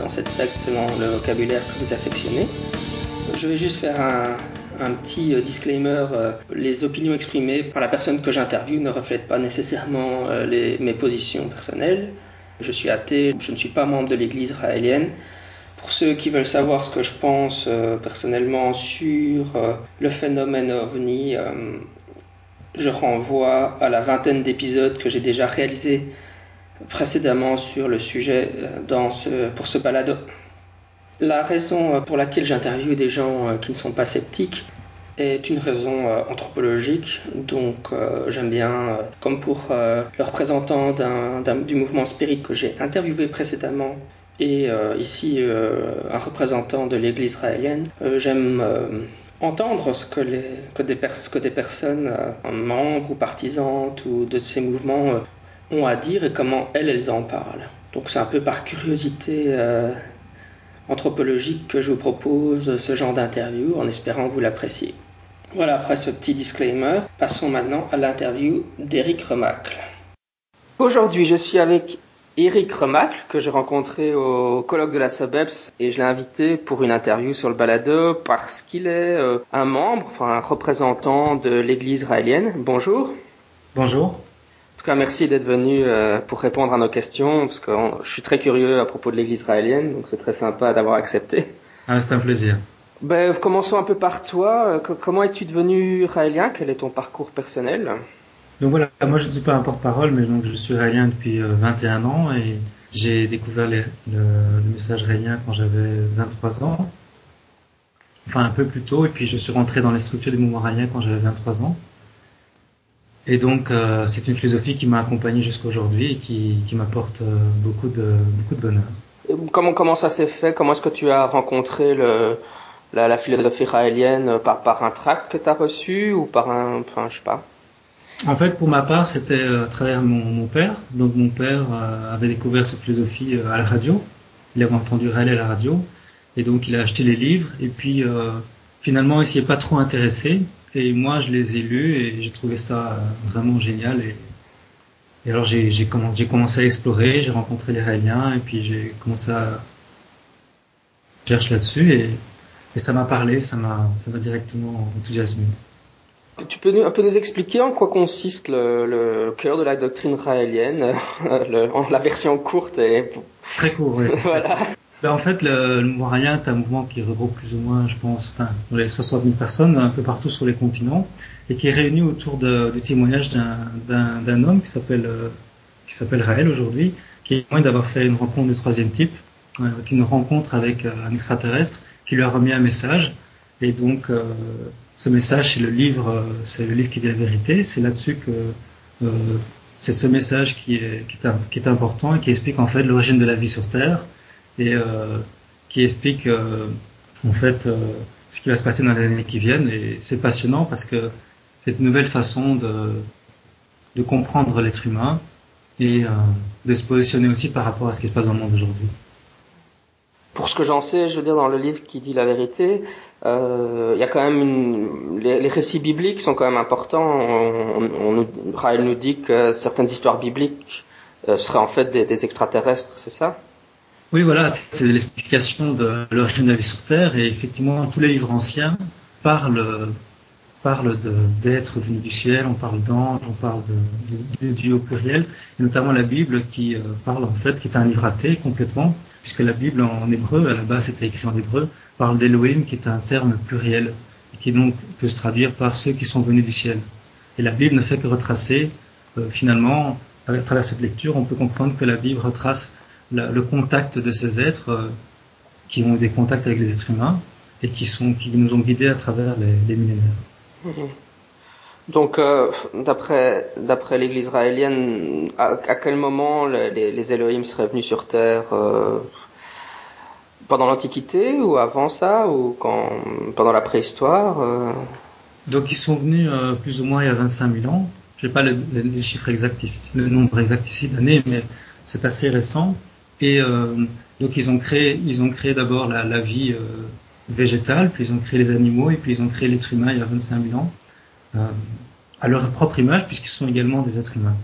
dans cette secte selon le vocabulaire que vous affectionnez. Je vais juste faire un, petit euh, disclaimer. euh, Les opinions exprimées par la personne que j'interviewe ne reflètent pas nécessairement euh, mes positions personnelles. Je suis athée, je ne suis pas membre de l'église raélienne. Pour ceux qui veulent savoir ce que je pense personnellement sur le phénomène ovni, je renvoie à la vingtaine d'épisodes que j'ai déjà réalisés précédemment sur le sujet euh, pour ce balado. La raison euh, pour laquelle j'interviewe des gens euh, qui ne sont pas sceptiques est une raison anthropologique. Donc j'aime bien, comme pour le représentant du mouvement spirit que j'ai interviewé précédemment, et ici un représentant de l'Église israélienne, j'aime entendre ce que, des, personnes, membres ou partisantes ou de ces mouvements, ont à dire et comment elles, elles en parlent. Donc c'est un peu par curiosité euh, anthropologique que je vous propose ce genre d'interview en espérant que vous l'appréciez. Voilà, après ce petit disclaimer, passons maintenant à l'interview d'Éric Remacle. Aujourd'hui, je suis avec Éric Remacle, que j'ai rencontré au colloque de la SOBEPS, et je l'ai invité pour une interview sur le balado parce qu'il est euh, un membre, enfin un représentant de l'Église israélienne. Bonjour. Bonjour. Cas, merci d'être venu euh, pour répondre à nos questions, parce que euh, je suis très curieux à propos de l'Église israélienne, donc c'est très sympa d'avoir accepté. Ah, c'est un plaisir. Ben, commençons un peu par toi. Euh, co- Comment es-tu devenu israélien Quel est ton parcours personnel? Donc voilà, moi je ne suis pas un porte-parole, mais donc je suis raélien depuis euh, 21 ans et j'ai découvert les- le, le message raélien quand j'avais 23 ans. Enfin un peu plus tôt, et puis je suis rentré dans les structures du mouvement raélien quand j'avais 23 ans. Et donc euh, c'est une philosophie qui m'a accompagné jusqu'aujourd'hui et qui, qui m'apporte euh, beaucoup de beaucoup de bonheur. Euh, Comment, comment ça s'est fait? Comment est-ce que tu as rencontré le, la, la philosophie israélienne euh, par, par un tract que tu as reçu ou par un... Enfin, je sais pas? En fait, pour ma part, c'était à travers mon, mon père. Donc, mon père euh, avait découvert cette philosophie à la radio. Il avait entendu Raleigh à la radio. Et donc, il a acheté les livres. Et puis, euh, finalement, il s'y est pas trop intéressé. Et moi, je les ai lus et j'ai trouvé ça euh, vraiment génial. Et, et alors, j'ai j'ai commen- j'ai commencé à explorer. J'ai rencontré les Raéliens. Et puis, j'ai commencé à chercher là-dessus. Et, et ça m'a parlé. Ça m'a ça m'a directement enthousiasmé. Tu peux nous, un peu nous expliquer en quoi consiste le, le cœur de la doctrine raélienne le- La version courte et... Très court, oui. voilà. Ben, en fait, le, le mouvement est un mouvement qui regroupe plus ou moins, je pense, enfin, les 60 000 personnes un peu partout sur les continents et qui est réuni autour du témoignage d'un- homme qui s'appelle euh, Raël aujourd'hui, qui est témoin d'avoir fait une rencontre du troisième type, euh, une rencontre avec euh, un extraterrestre qui lui a remis un message. Et donc, euh, ce message, c'est le livre, euh, c'est le livre qui dit la vérité. C'est là-dessus que c'est ce message qui est, qui est, qui est important et qui explique en fait l'origine de la vie sur Terre et euh, qui explique euh, en fait euh, ce qui va se passer dans les années qui viennent. Et c'est passionnant parce que c'est une nouvelle façon de, comprendre l'être humain et de se positionner aussi par rapport à ce qui se passe dans le monde aujourd'hui. Pour ce que j'en sais, je veux dire, dans le livre qui dit la vérité, il y a quand même les, récits bibliques sont quand même importants. On, nous, Raël nous dit que certaines histoires bibliques seraient en fait des extraterrestres, c'est ça? Oui, voilà, c'est l'explication de l'origine de la vie sur Terre. Et effectivement tous les livres anciens parlent parlent d'êtres venus du ciel, on parle d'anges, on parle de, de, de Dieu au pluriel, et notamment la Bible qui euh, parle en fait, qui est un livre athée complètement, puisque la Bible en hébreu, à la base c'était écrit en hébreu, parle d'Elohim qui est un terme pluriel, et qui donc peut se traduire par ceux qui sont venus du ciel. Et la Bible ne fait que retracer, euh, finalement, à travers cette lecture, on peut comprendre que la Bible retrace le contact de ces êtres euh, qui ont eu des contacts avec les êtres humains et qui sont qui nous ont guidés à travers les, les millénaires. Mhm. Donc, euh, d'après d'après l'Église israélienne, à, quel moment les, les, Elohim seraient venus sur terre euh, Pendant l'Antiquité ou avant ça ou quand pendant la préhistoire euh? Donc, ils sont venus plus ou moins il y a 25 000 ans. Je n'ai pas le, les chiffres exacts, le nombre exact ici d'années, mais c'est assez récent. Et donc, ils ont créé ils ont créé d'abord la, vie végétale, puis ils ont créé les animaux et puis ils ont créé l'être humain il y a 25 000 ans. Euh, à leur propre image, puisqu'ils sont également des êtres humains.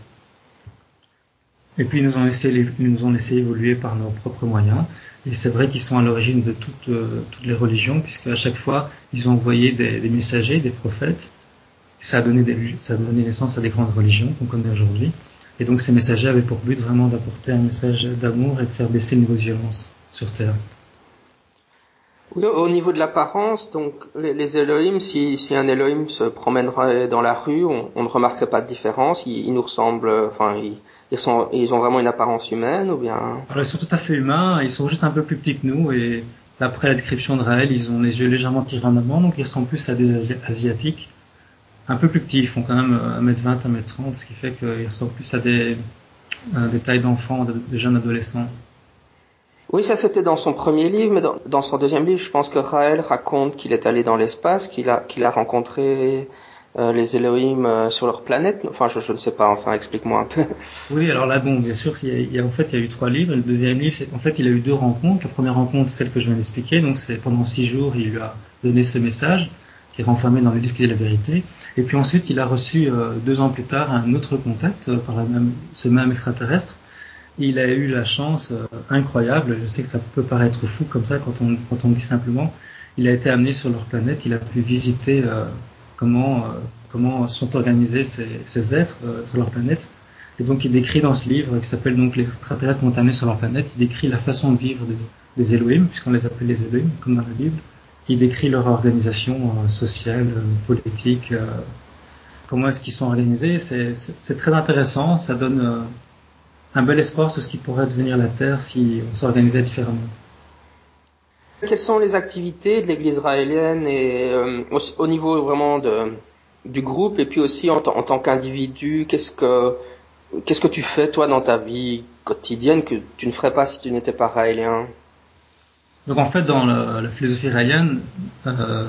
Et puis ils nous ont laissé, ils nous ont laissé évoluer par nos propres moyens. Et c'est vrai qu'ils sont à l'origine de toutes, euh, toutes les religions, puisque à chaque fois ils ont envoyé des, messagers, des prophètes. Et ça a donné ça a donné naissance à des grandes religions qu'on connaît aujourd'hui. Et donc ces messagers avaient pour but vraiment d'apporter un message d'amour et de faire baisser le niveau de violence sur Terre. Oui, au niveau de l'apparence, donc les, les Elohim, si, si, un Elohim se promènerait dans la rue, on, on ne remarquerait pas de différence. Ils, nous ressemblent, enfin, ils, ils, sont, ils ont vraiment une apparence humaine ou bien? Alors, Ils sont tout à fait humains. Ils sont juste un peu plus petits que nous et d'après la description de Raël, ils ont les yeux légèrement tirés en avant, donc ils ressemblent plus à des asiatiques. Un peu plus petits, ils font quand même 1m20, 1m30, ce qui fait qu'ils ressemblent plus à des, à des tailles d'enfants, de, jeunes adolescents. Oui, ça c'était dans son premier livre, mais dans, dans, son deuxième livre, je pense que Raël raconte qu'il est allé dans l'espace, qu'il a, qu'il a rencontré euh, les Elohim euh, sur leur planète. Enfin, je, je, ne sais pas. Enfin, explique-moi un peu. Oui, alors là, bon, bien sûr, il y a, en fait, il y a eu trois livres. Le deuxième livre, en fait, il a eu deux rencontres. La première rencontre, celle que je viens d'expliquer. Donc, c'est pendant six jours, il lui a donné ce message qui est renfermé dans le livre qui est la vérité. Et puis ensuite, il a reçu euh, deux ans plus tard un autre contact euh, par la même, ce même extraterrestre il a eu la chance euh, incroyable, je sais que ça peut paraître fou comme ça quand on, quand on dit simplement, il a été amené sur leur planète, il a pu visiter comment, comment sont organisés ces, êtres sur leur planète. Et donc il décrit dans ce livre qui s'appelle donc Les extraterrestres m'ont amené sur leur planète, il décrit la façon de vivre des, des Elohim, puisqu'on les appelle les Elohim, comme dans la Bible. Il décrit leur organisation sociale, politique, comment est-ce qu'ils sont organisés. C'est très intéressant, ça donne un bel espoir sur ce qui pourrait devenir la Terre si on s'organisait différemment. Quelles sont les activités de l'Église israélienne et euh, au, niveau vraiment du groupe et puis aussi en, tant qu'individu, qu'est-ce que que tu fais toi dans ta vie quotidienne que tu ne ferais pas si tu n'étais pas raélien? Donc en fait dans la, philosophie raélienne, euh,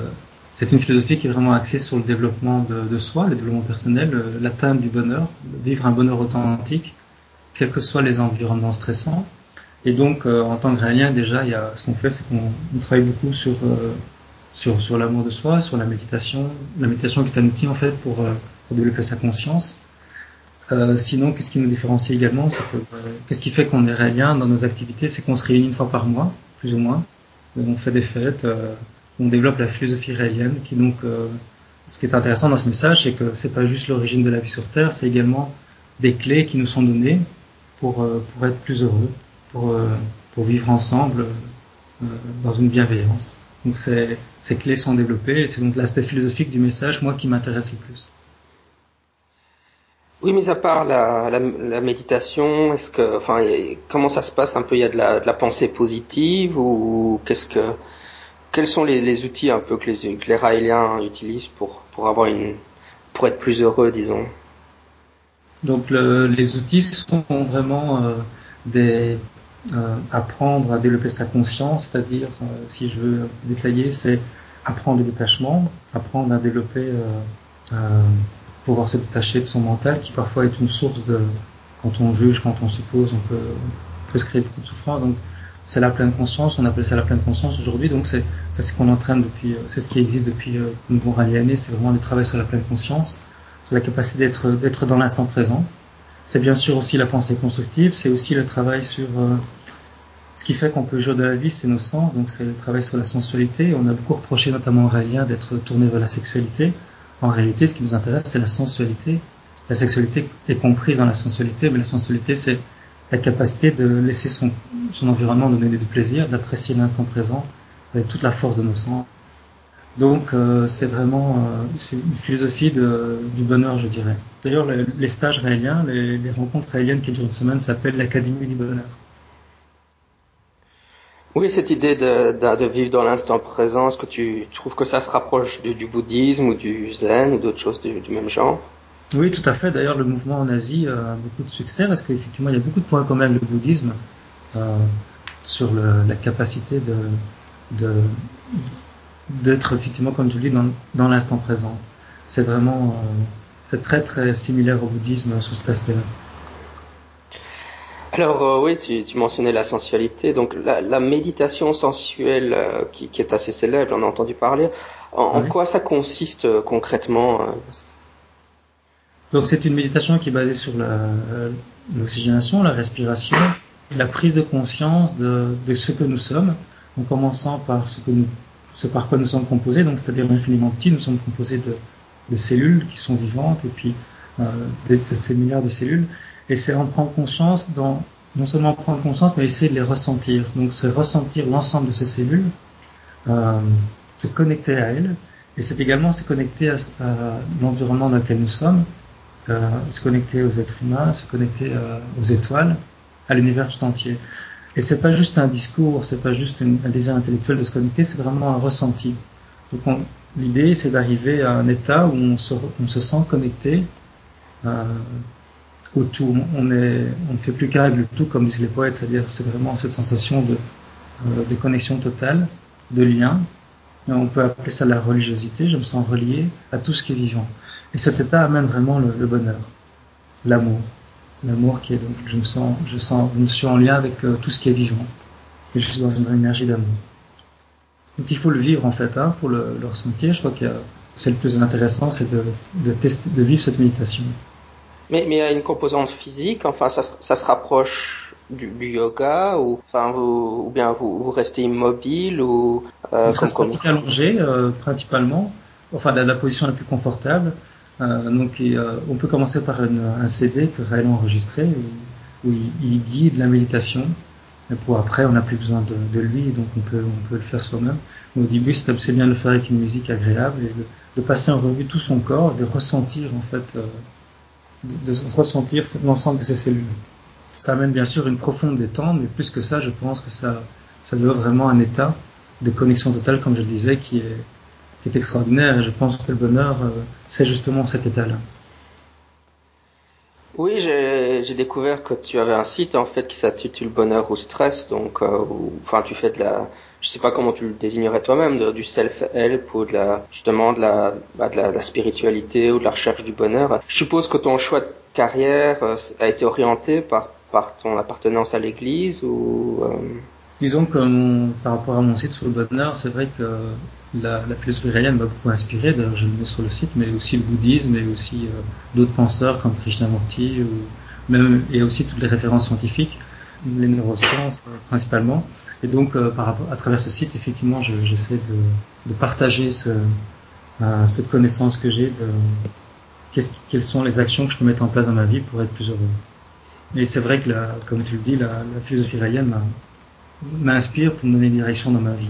c'est une philosophie qui est vraiment axée sur le développement de, soi, le développement personnel, l'atteinte du bonheur, vivre un bonheur authentique quels que soient les environnements stressants. Et donc, euh, en tant que réalien, déjà, il y a, ce qu'on fait, c'est qu'on travaille beaucoup sur, euh, sur, sur l'amour de soi, sur la méditation. La méditation qui est un outil, en fait, pour, euh, pour développer sa conscience. Sinon, qu'est-ce qui nous différencie également c'est que, Qu'est-ce qui fait qu'on est réalien dans nos activités C'est qu'on se réunit une fois par mois, plus ou moins. On fait des fêtes, on développe la philosophie réalienne, qui donc... ce qui est intéressant dans ce message, c'est que c'est pas juste l'origine de la vie sur Terre, c'est également des clés qui nous sont données pour, euh, pour être plus heureux, pour, euh, pour vivre ensemble euh, dans une bienveillance. Donc ces, ces clés sont développées et c'est donc l'aspect philosophique du message, moi, qui m'intéresse le plus. Oui, mais à part la, méditation, comment ça se passe un peu? Il y a de la, pensée positive ou qu'est-ce que, quels sont les, outils un peu que les, que Raéliens utilisent pour pour avoir une, pour être plus heureux, disons? Donc le, les outils sont vraiment euh, euh, apprendre à développer sa conscience, c'est-à-dire euh, si je veux détailler, c'est apprendre le détachement, apprendre à développer, euh, pouvoir se détacher de son mental, qui parfois est une source de quand on juge, quand on suppose, on peut, peut se créer beaucoup de souffrance. Donc c'est la pleine conscience, on appelle ça la pleine conscience aujourd'hui. Donc c'est ce qu'on entraîne depuis, c'est ce qui existe depuis une bonne année, c'est vraiment le travail sur la pleine conscience la capacité d'être d'être dans l'instant présent. C'est bien sûr aussi la pensée constructive, c'est aussi le travail sur euh, ce qui fait qu'on peut jouer de la vie, c'est nos sens, donc c'est le travail sur la sensualité. On a beaucoup reproché notamment aux Raéliens d'être tourné vers la sexualité. En réalité, ce qui nous intéresse, c'est la sensualité. La sexualité est comprise dans la sensualité, mais la sensualité, c'est la capacité de laisser son, son environnement donner du plaisir, d'apprécier l'instant présent avec toute la force de nos sens. Donc euh, c'est vraiment euh, une philosophie de, du bonheur, je dirais. D'ailleurs, les, les, stages raéliens, les, les, rencontres raéliennes qui durent une semaine s'appellent l'Académie du bonheur. Oui, cette idée de, de, vivre dans l'instant présent, est-ce que tu trouves que ça se rapproche du, bouddhisme ou du zen ou d'autres choses du, même genre? Oui, tout à fait. D'ailleurs, le mouvement en Asie a beaucoup de succès parce qu'effectivement, il y a beaucoup de points communs avec le bouddhisme euh, sur la capacité de d'être effectivement, comme tu le dis, dans, dans l'instant présent. C'est vraiment, euh, c'est très très similaire au bouddhisme sur cet aspect-là. Alors euh, oui, tu, tu, mentionnais la sensualité. Donc la, la méditation sensuelle euh, qui, qui, est assez célèbre, j'en ai entendu parler. En, quoi ça consiste euh, concrètement Donc c'est une méditation qui est basée sur l'oxygénation, la, respiration, la prise de conscience de, de, ce que nous sommes, en commençant par ce que nous, ce par quoi nous sommes composés. Donc c'est-à-dire infiniment petit, nous sommes composés de, de, cellules qui sont vivantes et puis euh, de ces milliards de cellules et c'est en prendre conscience non seulement prendre conscience, mais essayer de les ressentir. Donc c'est ressentir l'ensemble de ces cellules, euh, se connecter à elles, et c'est également se connecter à, l'environnement dans lequel nous sommes, euh, se connecter aux êtres humains, se connecter euh, aux étoiles, à l'univers tout entier. Et c'est pas juste un discours, c'est pas juste un désir intellectuel de se connecter, c'est vraiment un ressenti. Donc l'idée c'est d'arriver à un état où on se, sent connecté tout. On, ne fait plus qu'un le tout, comme disent les poètes, c'est-à-dire c'est vraiment cette sensation de, euh, connexion totale, de lien. on peut appeler ça la religiosité. Je me sens relié à tout ce qui est vivant. Et cet état amène vraiment le, bonheur, l'amour, l'amour qui est donc je me sens, je sens, je me suis en lien avec euh, tout ce qui est vivant. Et je suis dans une énergie d'amour. Donc il faut le vivre en fait hein, pour le, le ressentir. Je crois que c'est le plus intéressant, c'est de, tester, de vivre cette méditation. Mais, mais il y a une composante physique, enfin ça, ça se rapproche du, du, yoga ou enfin vous, ou bien vous, vous restez immobile ou euh, ça se pratique allongé euh, principalement enfin la, la, position la plus confortable. Euh, donc euh, on peut commencer par une, un CD que Raël a enregistré où, où il, il, guide la méditation. Et pour après on n'a plus besoin de, de, lui donc on peut on peut le faire soi-même. Au début c'est bien de le faire avec une musique agréable et de, de, passer en revue tout son corps de ressentir en fait de, ressentir l'ensemble de ces cellules. Ça amène bien sûr une profonde détente, mais plus que ça, je pense que ça, ça doit vraiment un état de connexion totale, comme je le disais, qui est, qui est extraordinaire. Et je pense que le bonheur, euh, c'est justement cet état-là. Oui, j'ai découvert que tu avais un site en fait qui s'intitule Bonheur ou Stress, donc euh, enfin tu fais de la je sais pas comment tu le désignerais toi-même, du self-help ou de la, justement de la, bah, spiritualité ou de la recherche du bonheur. Je suppose que ton choix de carrière euh, a été orienté par, par ton appartenance à l'église ou... Euh... Disons que par rapport à mon site sur le bonheur, c'est vrai que la, la philosophie réelle m'a beaucoup inspiré. D'ailleurs, je le mets sur le site, mais aussi le bouddhisme et aussi euh, d'autres penseurs comme Krishnamurti ou même et aussi toutes les références scientifiques, les neurosciences euh, principalement. Et donc, euh, par rapport, à travers ce site, effectivement, j'essaie de, de, partager ce, cette connaissance que j'ai de quelles sont les actions que je peux mettre en place dans ma vie pour être plus heureux. Et c'est vrai que, la, comme tu le dis, la, philosophie raïenne m'inspire pour me donner une direction dans ma vie.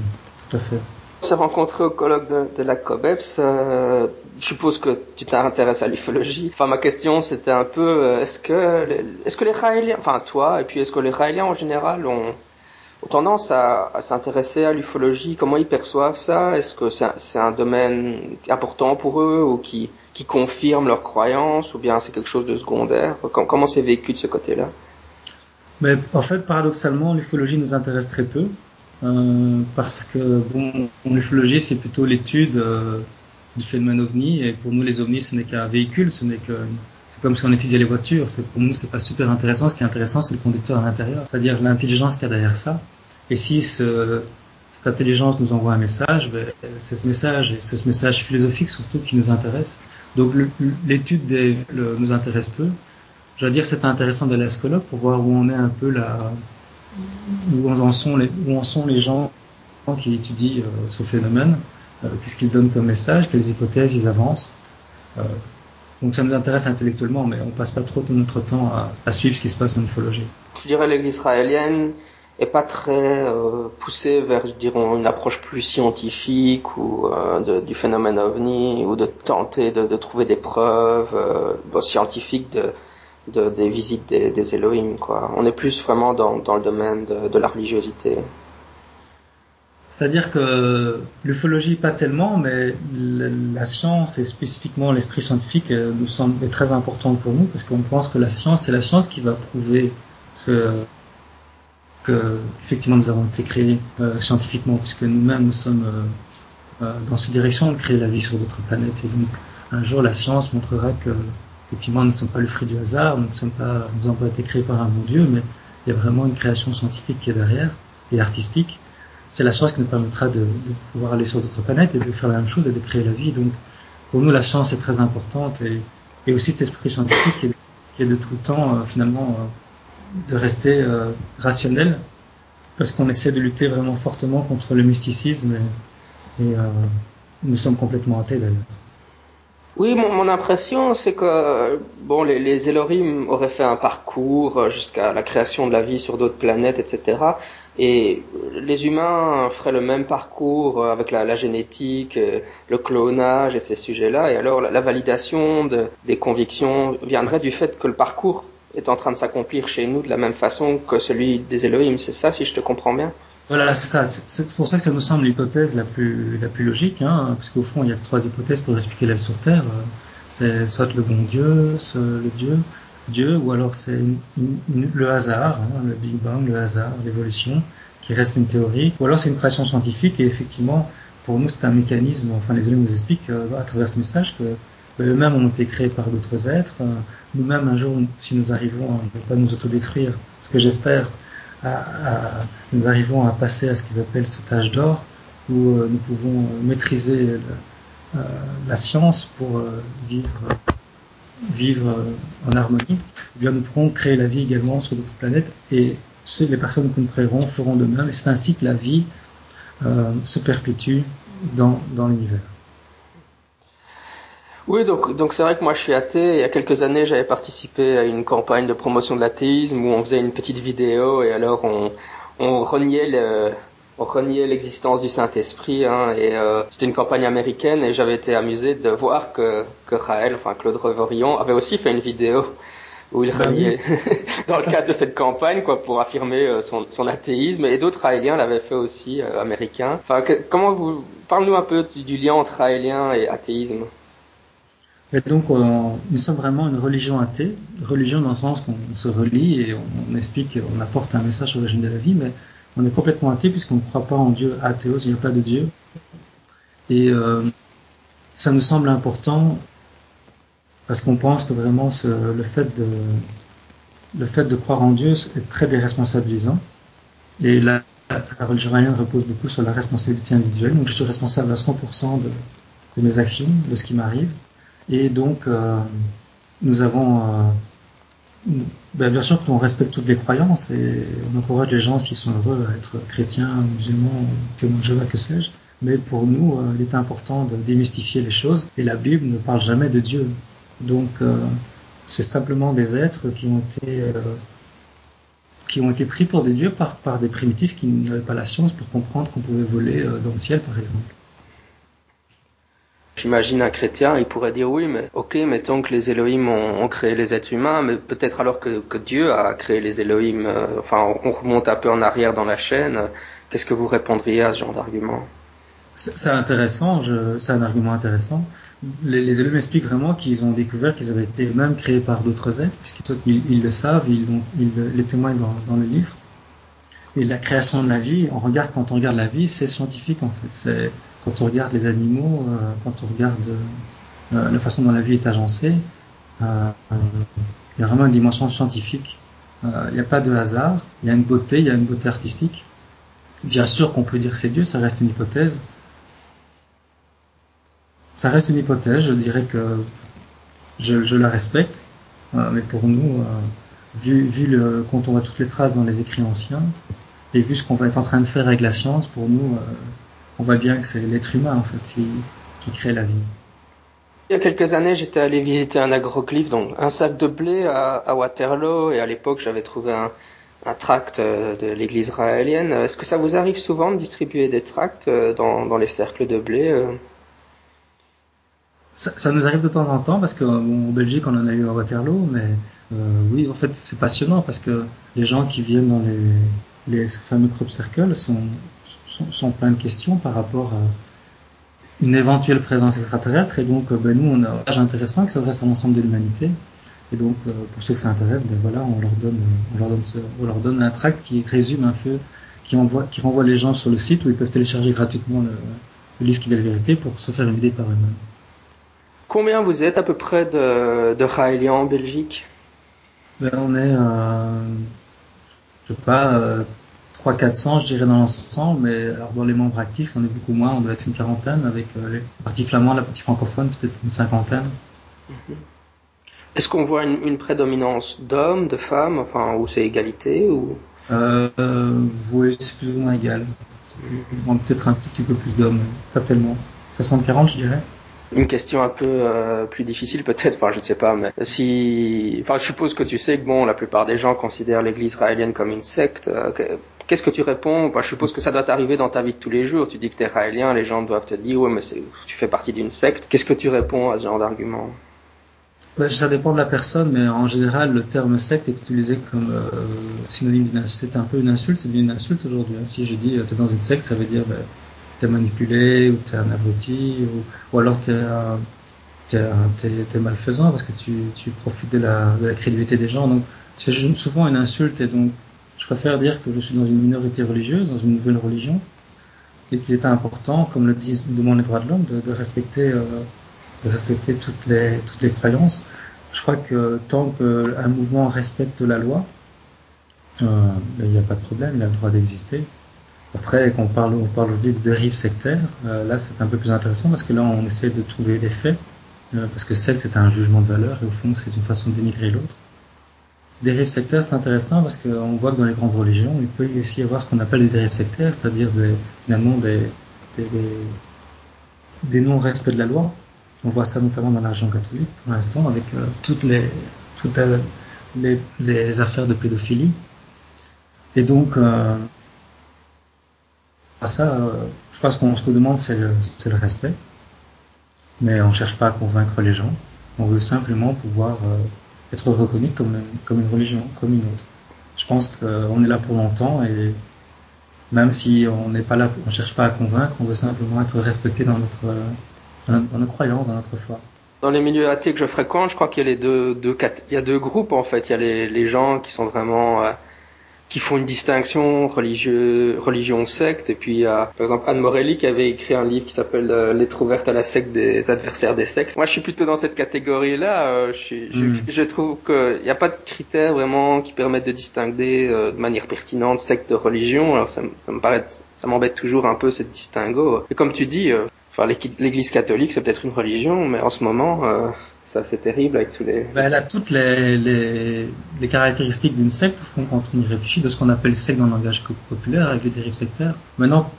Tout à fait. On s'est rencontré au colloque de, la COBEPS. Euh, je suppose que tu t'intéresses à l'ufologie. Enfin, ma question, c'était un peu, euh, est-ce que, est-ce que les Raéliens, enfin toi, et puis est-ce que les Raéliens en général ont, ont tendance à, à s'intéresser à l'ufologie? Comment ils perçoivent ça? Est-ce que c'est un, domaine important pour eux ou qui, qui confirme leurs croyances ou bien c'est quelque chose de secondaire? Comment c'est vécu de ce côté-là? Mais en fait, paradoxalement, l'ufologie nous intéresse très peu euh, parce que bon, l'ufologie c'est plutôt l'étude euh, du phénomène ovni et pour nous les ovnis ce n'est qu'un véhicule, ce n'est que c'est comme si on étudiait les voitures. C'est pour nous, c'est pas super intéressant. Ce qui est intéressant, c'est le conducteur à l'intérieur, c'est-à-dire l'intelligence qu'il y a derrière ça. Et si ce, cette intelligence nous envoie un message, ben, c'est ce message et c'est ce message philosophique surtout qui nous intéresse. Donc l'étude des nous intéresse peu. Je veux dire, c'est intéressant d'aller à ce pour voir où on est un peu là, où en sont les, gens qui étudient euh, ce phénomène, euh, qu'est-ce qu'ils donnent comme message, quelles hypothèses ils avancent. Euh, donc ça nous intéresse intellectuellement, mais on passe pas trop de notre temps à, suivre ce qui se passe en ufologie. Je dirais l'Église israélienne est pas très poussée vers, dirons, une approche plus scientifique ou du phénomène ovni ou de tenter de, de trouver des preuves scientifiques de, de, des visites des, Elohim. Quoi. On est plus vraiment dans, dans le domaine de, de la religiosité. C'est-à-dire que l'ufologie pas tellement, mais la science et spécifiquement l'esprit scientifique euh, nous semble très important pour nous parce qu'on pense que la science c'est la science qui va prouver ce, que effectivement nous avons été créés euh, scientifiquement puisque nous-mêmes nous sommes euh, dans cette direction de créer la vie sur d'autres planètes et donc un jour la science montrera que effectivement nous ne sommes pas le fruit du hasard, nous ne sommes pas nous n'avons pas été créés par un bon Dieu, mais il y a vraiment une création scientifique qui est derrière et artistique c'est la science qui nous permettra de, pouvoir aller sur d'autres planètes et de faire la même chose et de créer la vie. Donc, pour nous, la science est très importante et, aussi cet esprit scientifique qui est, qui est de tout le temps, euh, finalement, euh, de rester euh, rationnel parce qu'on essaie de lutter vraiment fortement contre le mysticisme et, et nous sommes complètement athées d'ailleurs. Oui, mon, impression, c'est que bon, les, Elohim auraient fait un parcours jusqu'à la création de la vie sur d'autres planètes, etc. Et les humains feraient le même parcours avec la, génétique, euh, le clonage et ces sujets-là. Et alors la, validation de, des convictions viendrait du fait que le parcours est en train de s'accomplir chez nous de la même façon que celui des Elohim. C'est ça, si je te comprends bien? Voilà, c'est ça. C'est pour ça que ça nous semble l'hypothèse la plus, la plus logique, hein, parce qu'au fond, il y a trois hypothèses pour expliquer la vie sur Terre. C'est soit le bon Dieu, soit le Dieu, Dieu, ou alors c'est le hasard, hein, le Big Bang, le hasard, l'évolution, qui reste une théorie, ou alors c'est une création scientifique et effectivement, pour nous, c'est un mécanisme, enfin les élèves nous expliquent euh, à travers ce message que eux-mêmes ont été créés par d'autres êtres. Euh, nous-mêmes, un jour, si nous arrivons à ne pas nous autodétruire, ce que j'espère, nous arrivons à passer à ce qu'ils appellent ce tâche d'or, où euh, nous pouvons maîtriser la science pour vivre en harmonie, eh bien nous pourrons créer la vie également sur d'autres planètes et les personnes que nous créerons feront de même et c'est ainsi que la vie euh, se perpétue dans l'univers. Oui, donc donc c'est vrai que moi je suis athée. Il y a quelques années, j'avais participé à une campagne de promotion de l'athéisme où on faisait une petite vidéo et alors on on reniait le, on reniait l'existence du Saint-Esprit. Hein, et euh, c'était une campagne américaine et j'avais été amusé de voir que, que Raël, enfin Claude Revorion, avait aussi fait une vidéo où il ah reniait dans le cadre de cette campagne quoi pour affirmer euh, son, son athéisme et d'autres raéliens l'avaient fait aussi euh, américains. Enfin comment vous parle-nous un peu du, lien entre raélien et athéisme. Et donc nous sommes vraiment une religion athée, religion dans le sens qu'on se relie et on, on explique, on apporte un message sur l'origine de la vie, mais on est complètement athée puisqu'on ne croit pas en Dieu, athéos, il n'y a pas de Dieu. Et euh, ça nous semble important parce qu'on pense que vraiment le fait de le fait de croire en Dieu est très déresponsabilisant. Et la, la religion repose beaucoup sur la responsabilité individuelle. Donc je suis responsable à 100% de, de, mes actions, de ce qui m'arrive. Et donc euh, nous avons euh, ben, bien sûr qu'on respecte toutes les croyances et on encourage les gens s'ils sont heureux à être chrétiens, musulmans, témoins de que sais-je. Mais pour nous, euh, il est important de démystifier les choses et la Bible ne parle jamais de Dieu. Donc c'est simplement des êtres qui ont été pris pour des dieux par des primitifs qui n'avaient pas la science pour comprendre qu'on pouvait voler dans le ciel, par exemple. J'imagine un chrétien, il pourrait dire oui, mais ok, mettons que les Elohim ont, créé les êtres humains, mais peut-être alors que, Dieu a créé les Elohim, euh, enfin on remonte un peu en arrière dans la chaîne, qu'est-ce que vous répondriez à ce genre d'argument? C'est intéressant, c'est un argument intéressant. Les, les Elohim expliquent vraiment qu'ils ont découvert qu'ils avaient été même créés par d'autres êtres, puisqu'ils ils le savent, ils, ils, les témoignent dans le livre. Et la création de la vie, on regarde quand on regarde la vie, c'est scientifique en fait. C'est quand on regarde les animaux, euh, quand on regarde euh, la façon dont la vie est agencée, euh, il y a vraiment une dimension scientifique. Il n'y a pas de hasard, il y a une beauté, il y a une beauté artistique. Bien sûr qu'on peut dire que c'est Dieu, ça reste une hypothèse. Ça reste une hypothèse, je dirais que je, la respecte, mais pour nous, vu, quand on voit toutes les traces dans les écrits anciens, et vu ce qu'on va être en train de faire avec la science, pour nous, euh, on voit bien que c'est l'être humain en fait qui, qui, crée la vie. Il y a quelques années, j'étais allé visiter un agroglyphe, donc un sac de blé à, à Waterloo, et à l'époque, j'avais trouvé un, un tract euh, de l'Église israélienne. Est-ce que ça vous arrive souvent de distribuer des tracts euh, dans, dans les cercles de blé ça, ça, nous arrive de temps en temps parce qu'en Belgique, on en a eu à Waterloo, mais euh, oui, en fait, c'est passionnant parce que les gens qui viennent dans les les fameux crop circles sont, sont, sont, plein de questions par rapport à une éventuelle présence extraterrestre. Et donc, ben, nous, on a un page intéressant qui s'adresse à l'ensemble de l'humanité. Et donc, pour ceux que ça intéresse, ben voilà, on leur donne, on leur donne, ce, on leur donne un tract qui résume un peu, qui envoie, qui renvoie les gens sur le site où ils peuvent télécharger gratuitement le, le livre qui dit la vérité pour se faire une idée par eux-mêmes. Combien vous êtes à peu près de, de Raéliens en Belgique? Ben, On est, euh, je sais pas, euh, 300-400 je dirais dans l'ensemble, mais alors dans les membres actifs on est beaucoup moins, on doit être une quarantaine avec euh, les parties flamands, la partie francophone peut-être une cinquantaine. Mm-hmm. Est-ce qu'on voit une, une prédominance d'hommes, de femmes, enfin, ou c'est égalité ou? Euh, Oui, c'est plus ou moins égal. Peut-être un tout petit peu plus d'hommes, pas tellement. 60-40 je dirais. Une question un peu euh, plus difficile peut-être, enfin je ne sais pas, mais si, enfin je suppose que tu sais que bon, la plupart des gens considèrent l'Église israélienne comme une secte. Euh, Qu'est-ce que tu réponds? Enfin, Je suppose que ça doit t'arriver dans ta vie de tous les jours. Tu dis que tu es israélien, les gens doivent te dire ouais mais tu fais partie d'une secte. Qu'est-ce que tu réponds à ce genre d'argument? Ben, Ça dépend de la personne, mais en général le terme secte est utilisé comme euh, synonyme d'une C'est un peu une insulte, c'est une insulte aujourd'hui. Hein. Si je dis tu es dans une secte, ça veut dire ben, t'es manipulé ou t'es un abruti ou, alors t'es un t'es malfaisant parce que tu, profites de la, de la crédibilité des gens. Donc c'est souvent une insulte et donc préfère dire que je suis dans une minorité religieuse, dans une nouvelle religion, et qu'il est important, comme le disent demandent les droits de l'homme, de, de, respecter, euh, de respecter toutes les croyances. Je crois que tant qu'un mouvement respecte la loi, euh, ben, il n'y a pas de problème, il a le droit d'exister. Après, quand on parle, on de dérive sectaire, euh, là c'est un peu plus intéressant parce que là on essaie de trouver des faits, parce que secte c'est un jugement de valeur et au fond c'est une façon de l'autre. Dérive sectaire c'est intéressant parce qu'on voit que dans les grandes religions il peut aussi y avoir ce qu'on appelle des dérives sectaires, c'est-à-dire finalement des, non-respects de la loi. On voit ça notamment dans la catholique pour l'instant avec euh, toutes les affaires de pédophilie. Et donc euh, à ça, euh, je pense qu'on qu'on demande, c'est le, le, respect. Mais on ne cherche pas à convaincre les gens. On veut simplement pouvoir euh, être reconnu comme, comme une religion, comme une autre. Je pense qu'on est là pour longtemps et même si on n'est pas là, on cherche pas à convaincre, on veut simplement être respecté dans notre, dans, nos croyances, dans notre foi. Dans les milieux athées que je fréquente, je crois qu'il y a deux, groupes en fait. Il y a les, les gens qui sont vraiment euh, qui font une distinction religieux, religion secte. Et puis il y a par exemple Anne Morelli qui avait écrit un livre qui s'appelle euh, Lettre ouverte à la secte des adversaires des sectes. Moi je suis plutôt dans cette catégorie-là. Euh, je, mm. je, je, trouve qu'il n'y a pas de critères vraiment qui permettent de distinguer euh, de manière pertinente secte de religion. Alors ça, ça me paraît, ça m'embête toujours un peu cette distinguo. Et comme tu dis, euh, l'Église catholique c'est peut-être une religion, mais en ce moment euh, ça c'est terrible avec tous les. Ben, elle a toutes les, caractéristiques d'une secte, au fond, quand on y réfléchit, de ce qu'on appelle secte dans le langage populaire, avec les dérives sectaires. Maintenant,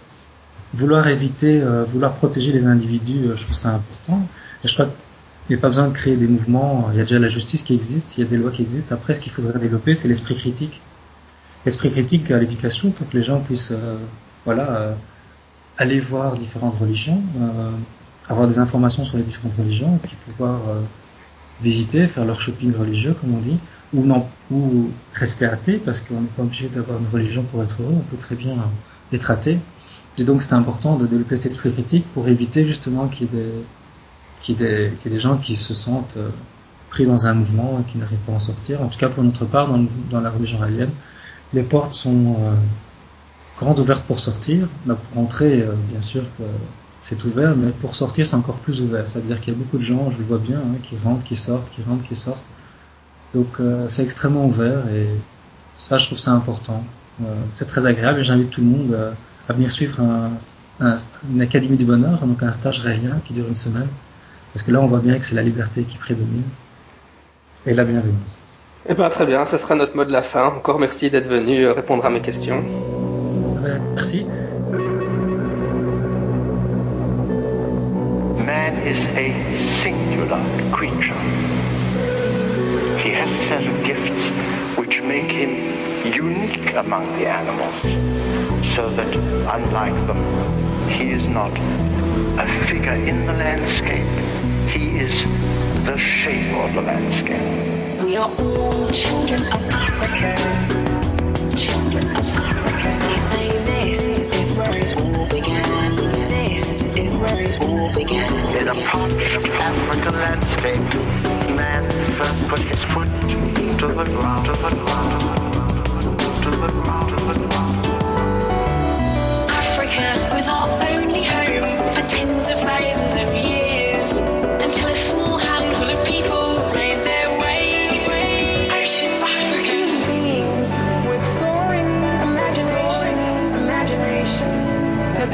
vouloir éviter, euh, vouloir protéger les individus, euh, je trouve ça important. Je crois qu'il n'y a pas besoin de créer des mouvements. Il y a déjà la justice qui existe, il y a des lois qui existent. Après, ce qu'il faudrait développer, c'est l'esprit critique. L'esprit critique à l'éducation pour que les gens puissent, euh, voilà, aller voir différentes religions, euh, avoir des informations sur les différentes religions, puis pouvoir visiter, faire leur shopping religieux, comme on dit, ou non, ou rester athée, parce qu'on n'est pas obligé d'avoir une religion pour être heureux, on peut très bien être athée. Et donc c'est important de développer cet esprit critique pour éviter justement qu'il y ait des, gens qui se sentent euh, pris dans un mouvement et qui n'arrivent pas à en sortir. En tout cas pour notre part, dans, la religion alien, les portes sont euh, grandes ouvertes pour sortir. Pour entrer, euh, bien sûr c'est ouvert, mais pour sortir, c'est encore plus ouvert. C'est-à-dire qu'il y a beaucoup de gens, je le vois bien, hein, qui rentrent, qui sortent, qui rentrent, qui sortent. Donc euh, c'est extrêmement ouvert et ça, je trouve ça important. Euh, c'est très agréable et j'invite tout le monde à venir suivre un, un, une académie du bonheur, donc un stage réel qui dure une semaine. Parce que là, on voit bien que c'est la liberté qui prédomine et la bienveillance. Eh ben, très bien, ce sera notre mot de la fin. Encore merci d'être venu répondre à mes questions. Merci. Man is a singular creature. He has a set of gifts which make him unique among the animals, so that unlike them, he is not a figure in the landscape. He is the shape of the landscape. We are all children of Africa. Children of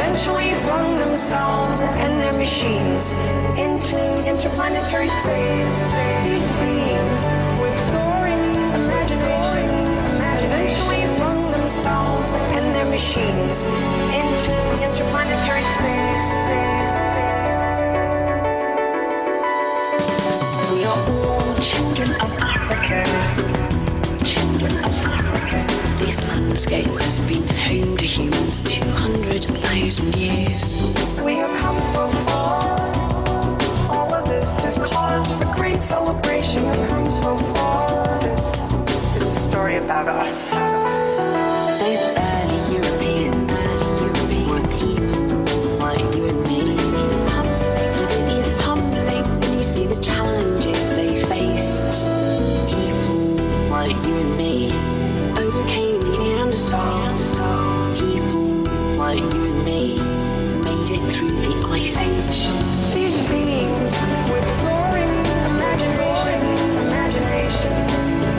eventually flung themselves and their machines into interplanetary space. These beings with soaring imagination eventually flung themselves and their machines into interplanetary space. We are all children of Africa. Children of Africa. This landscape has been home to humans 200,000 years. We have come so far. All of this is cause for great celebration. We've come so far. This is a story about us. Those the These beings with soaring imagination, imagination,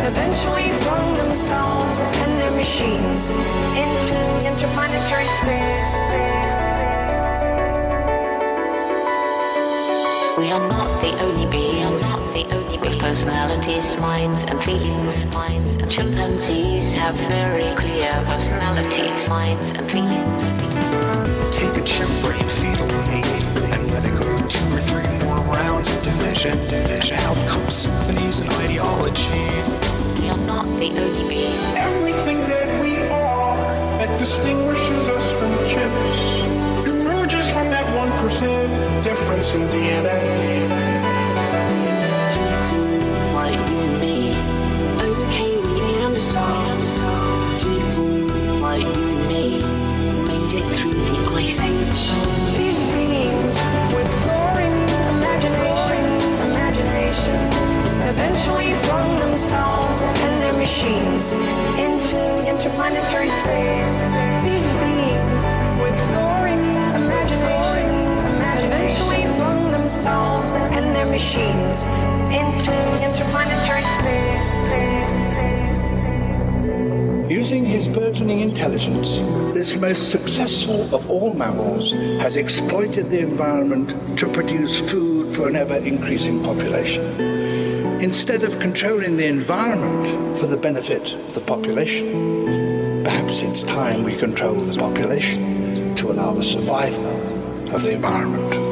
eventually flung themselves and their machines into interplanetary space. Personalities, minds, and feelings. Minds and chimpanzees have very clear personalities, minds, and feelings. Take a chimp brain, feed to and let it go two or three more rounds of division. Division. Out comes symphonies and ideology. We are not the only beings. Everything that we are that distinguishes us from chimps emerges from that 1% difference in DNA. Like me made it through the Ice Age. These beings with soaring imagination, eventually flung themselves and their machines into interplanetary space. These beings with soaring imagination, eventually flung themselves and their machines into interplanetary space. Using his burgeoning intelligence, this most successful of all mammals has exploited the environment to produce food for an ever increasing population. Instead of controlling the environment for the benefit of the population, perhaps it's time we control the population to allow the survival of the environment.